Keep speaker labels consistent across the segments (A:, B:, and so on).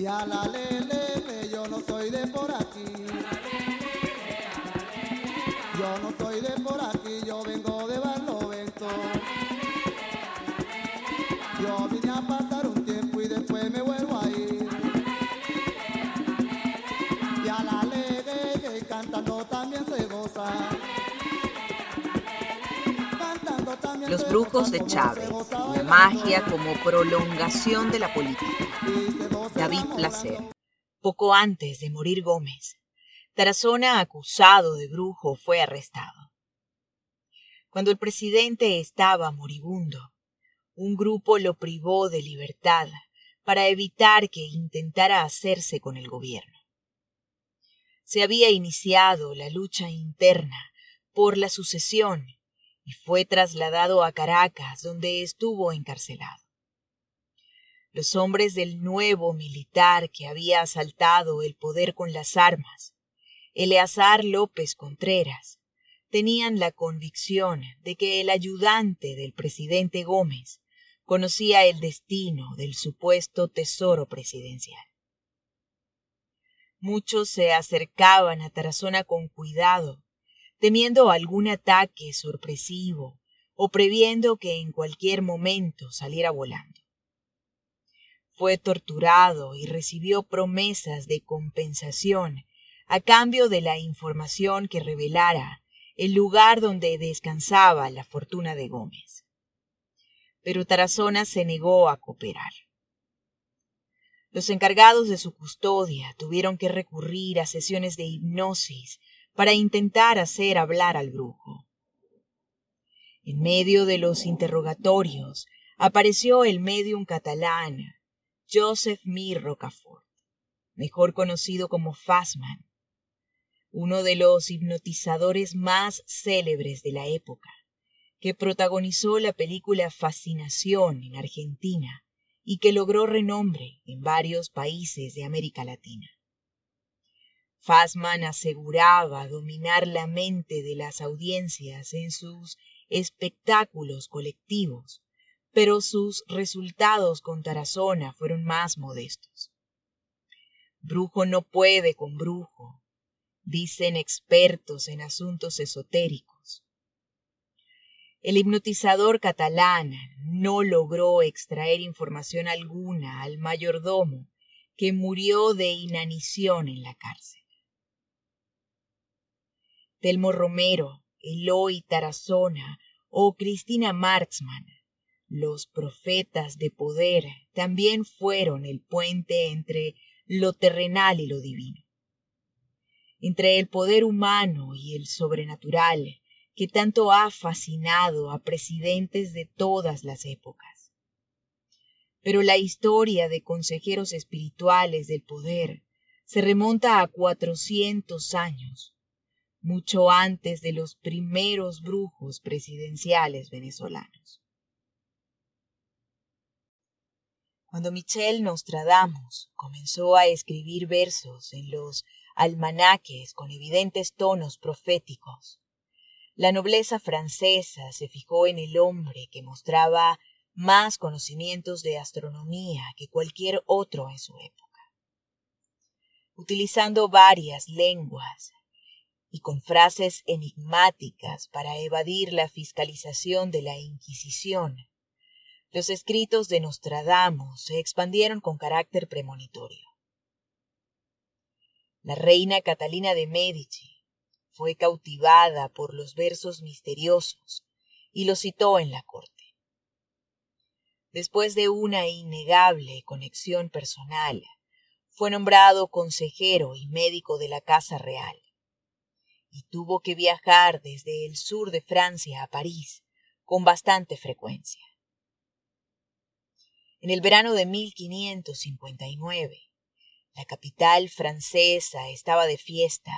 A: Y a la lele, yo no soy de por aquí. Yo no soy de por aquí, yo vengo de Barlovento. Yo vine a pasar un tiempo y después me vuelvo a ir. Y a la lele, cantando también se goza.
B: Los brujos de Chávez, la magia como prolongación de la política. David. Placer. Poco antes de morir Gómez, Tarazona, acusado de brujo, fue arrestado. Cuando el presidente estaba moribundo, un grupo lo privó de libertad para evitar que intentara hacerse con el gobierno. Se había iniciado la lucha interna por la sucesión y fue trasladado a Caracas, donde estuvo encarcelado. Los hombres del nuevo militar que había asaltado el poder con las armas, Eleazar López Contreras, tenían la convicción de que el ayudante del presidente Gómez conocía el destino del supuesto tesoro presidencial. Muchos se acercaban a Tarazona con cuidado, temiendo algún ataque sorpresivo o previendo que en cualquier momento saliera volando. Fue torturado y recibió promesas de compensación a cambio de la información que revelara el lugar donde descansaba la fortuna de Gómez. Pero Tarazona se negó a cooperar. Los encargados de su custodia tuvieron que recurrir a sesiones de hipnosis para intentar hacer hablar al brujo. En medio de los interrogatorios apareció el medium catalán Joseph Mir Rocafort, mejor conocido como Fassman, uno de los hipnotizadores más célebres de la época, que protagonizó la película Fascinación en Argentina y que logró renombre en varios países de América Latina. Fassman aseguraba dominar la mente de las audiencias en sus espectáculos colectivos, pero sus resultados con Tarazona fueron más modestos. Brujo no puede con brujo, dicen expertos en asuntos esotéricos. El hipnotizador catalán no logró extraer información alguna al mayordomo que murió de inanición en la cárcel. Telmo Romero, Eloy Tarazona o Cristina Marxman, los profetas de poder, también fueron el puente entre lo terrenal y lo divino. Entre el poder humano y el sobrenatural, que tanto ha fascinado a presidentes de todas las épocas. Pero la historia de consejeros espirituales del poder se remonta a cuatrocientos años, mucho antes de los primeros brujos presidenciales venezolanos. Cuando Michel Nostradamus comenzó a escribir versos en los almanaques con evidentes tonos proféticos, la nobleza francesa se fijó en el hombre que mostraba más conocimientos de astronomía que cualquier otro en su época. Utilizando varias lenguas y con frases enigmáticas para evadir la fiscalización de la Inquisición, los escritos de Nostradamus se expandieron con carácter premonitorio. La reina Catalina de Medici fue cautivada por los versos misteriosos y los citó en la corte. Después de una innegable conexión personal, fue nombrado consejero y médico de la Casa Real, y tuvo que viajar desde el sur de Francia a París con bastante frecuencia. En el verano de 1559, la capital francesa estaba de fiesta.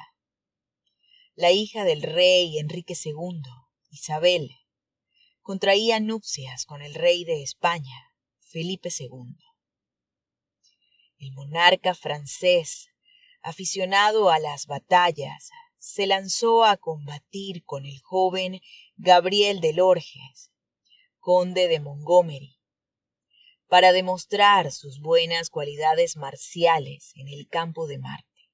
B: La hija del rey Enrique II, Isabel, contraía nupcias con el rey de España, Felipe II. El monarca francés, aficionado a las batallas, se lanzó a combatir con el joven Gabriel de Lorges, conde de Montgomery, para demostrar sus buenas cualidades marciales en el campo de Marte.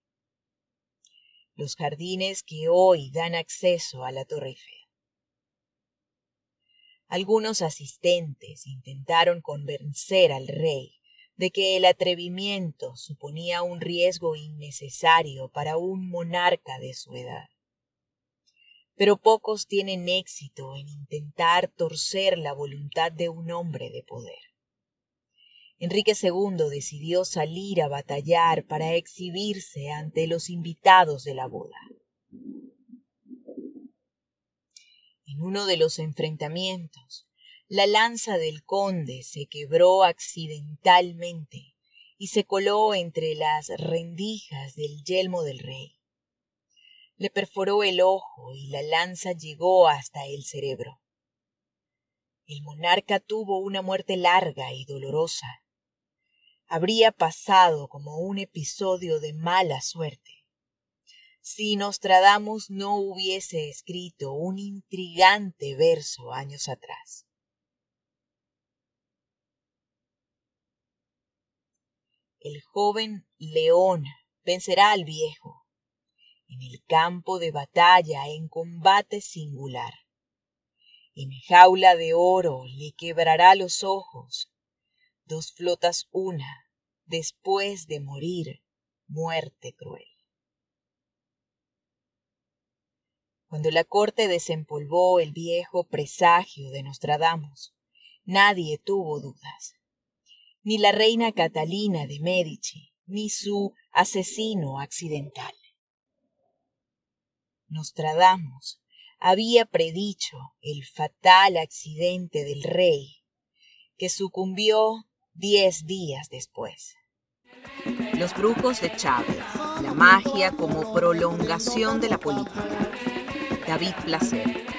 B: Los jardines que hoy dan acceso a la Torre Eiffel. Algunos asistentes intentaron convencer al rey de que el atrevimiento suponía un riesgo innecesario para un monarca de su edad. Pero pocos tienen éxito en intentar torcer la voluntad de un hombre de poder. Enrique II decidió salir a batallar para exhibirse ante los invitados de la boda. En uno de los enfrentamientos, la lanza del conde se quebró accidentalmente y se coló entre las rendijas del yelmo del rey. Le perforó el ojo y la lanza llegó hasta el cerebro. El monarca tuvo una muerte larga y dolorosa, habría pasado como un episodio de mala suerte si Nostradamus no hubiese escrito un intrigante verso años atrás. El joven león vencerá al viejo en el campo de batalla en combate singular. En jaula de oro le quebrará los ojos dos flotas una, después de morir, muerte cruel. Cuando la corte desempolvó el viejo presagio de Nostradamus, nadie tuvo dudas. Ni la reina Catalina de Medici, ni su asesino accidental. Nostradamus había predicho el fatal accidente del rey, que sucumbió diez días después. Los brujos de Chávez, la magia como prolongación de la política. David Placer.